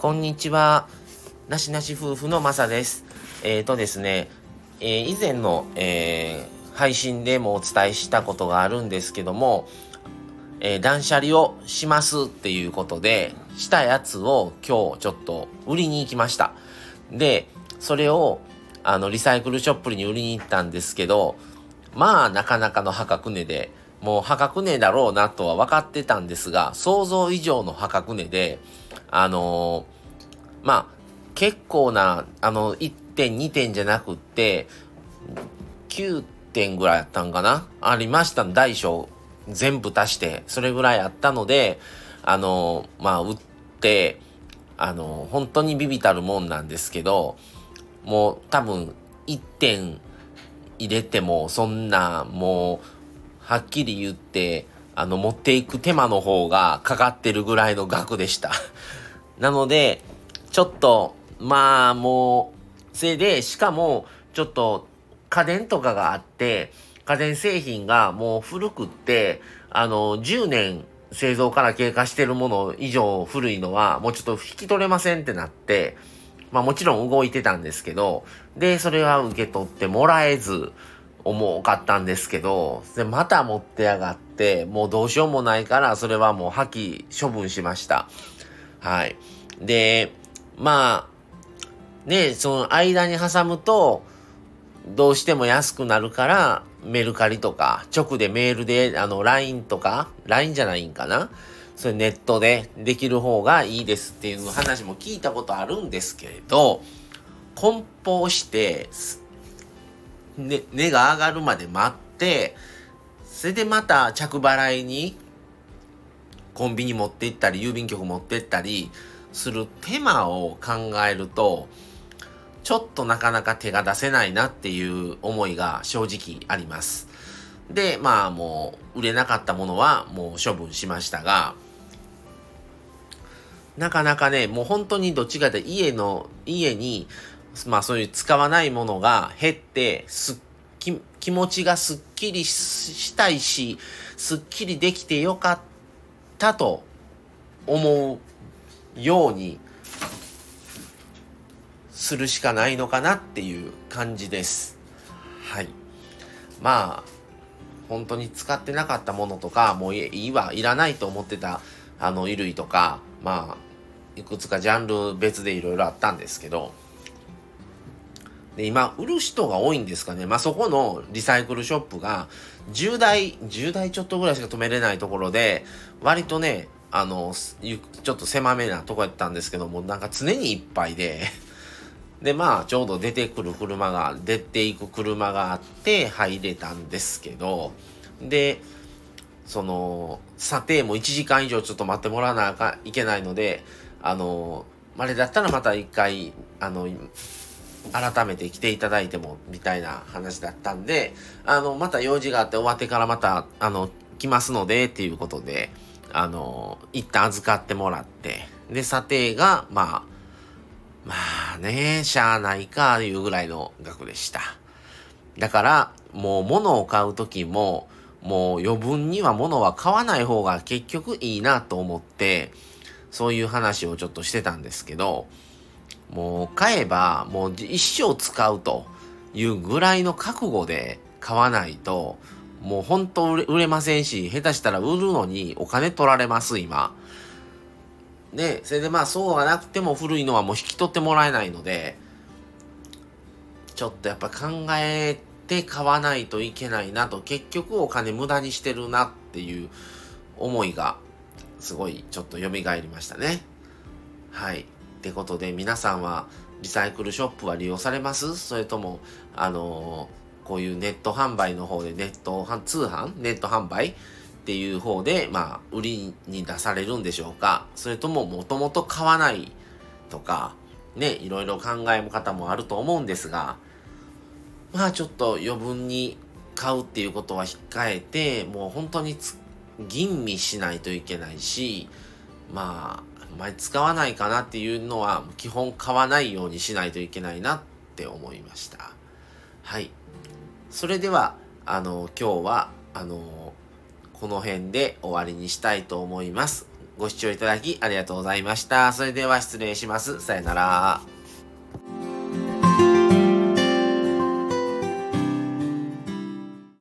こんにちは。なしなし夫婦のまさです。えっ、ー、とですね、えー、以前の、えー、配信でもお伝えしたことがあるんですけども、えー、断捨離をしますっていうことで、したやつを今日ちょっと売りに行きました。で、それを、あの、リサイクルショップに売りに行ったんですけど、まあ、なかなかの破格値で、もう破格値だろうなとは分かってたんですが、想像以上の破格値で、あのー、まあ、結構な、あの、1点、2点じゃなくって、9点ぐらいあったんかな？ありました大小全部足して、それぐらいあったので、あのー、まあ、売って、あのー、本当にビビたるもんなんですけど、もう多分、1点入れても、そんな、もう、はっきり言って、あの、持っていく手間の方がかかってるぐらいの額でした。なので、ちょっと、まあ、もう、それで、しかも、ちょっと、家電とかがあって、家電製品がもう古くって、あの、10年製造から経過してるもの以上古いのは、もうちょっと引き取れませんってなって、まあもちろん動いてたんですけど、で、それは受け取ってもらえず、重かったんですけど、で、また持ってやがって、もうどうしようもないから、それはもう破棄処分しました。はい。で、まあ、ね、その間に挟むと、どうしても安くなるから、メルカリとか、直でメールで、あの、LINE とか、LINE じゃないんかな？それネットでできる方がいいですっていう話も聞いたことあるんですけれど、梱包して、ね、値が上がるまで待って、それでまた着払いにコンビニ持って行ったり、郵便局持って行ったりする手間を考えると、ちょっとなかなか手が出せないなっていう思いが正直あります。で、まあもう売れなかったものはもう処分しましたが、なかなかね、もう本当にどっちかと家の、家にまあそういう使わないものが減って、すっき、気持ちがすっきりしたいし、すっきりできてよかったと思うようにするしかないのかなっていう感じです。はい。まあ、本当に使ってなかったものとか、もういいわ、いらないと思ってた、あの、衣類とか、まあ、いくつかジャンル別でいろいろあったんですけど、で、今、売る人が多いんですかね。まあ、そこのリサイクルショップが、10台、10台ちょっとぐらいしか止めれないところで、割とね、あの、ちょっと狭めなとこやったんですけども、なんか常にいっぱいで、で、まあ、ちょうど出てくる車が、出ていく車があって入れたんですけど、で、その、査定も1時間以上ちょっと待ってもらわなきゃいけないので、あの、あれだったらまた一回、あの、改めて来ていただいても、みたいな話だったんで、あの、また用事があって終わってからまた、あの、来ますので、っていうことで、あの、一旦預かってもらって、で、査定が、まあ、まあね、しゃあないか、いうぐらいの額でした。だから、もう物を買うときも、もう余分には物は買わない方が結局いいなと思って、そういう話をちょっとしてたんですけど、もう買えばもう一生使うというぐらいの覚悟で買わないと、もう本当売れませんし、下手したら売るのにお金取られます、今。で、それでまあそうはなくても古いのはもう引き取ってもらえないので、ちょっとやっぱ考えて買わないといけないなと、結局お金無駄にしてるなっていう思いが、すごいちょっと蘇りましたね。はい。ってことで皆さんはリサイクルショップは利用されます？それとも、あのー、こういうネット販売の方でネット通販ネット販売っていう方で、まあ、売りに出されるんでしょうか？それとももともと買わないとか、ね、いろいろ考え方もあると思うんですが、まあちょっと余分に買うっていうことは控えて、もう本当に吟味しないといけないし、まあ、前使わないかなっていうのは基本買わないようにしないといけないなって思いました。はい。それでは、あの、今日は、あの、この辺で終わりにしたいと思います。ご視聴いただきありがとうございました。それでは失礼します。さよなら。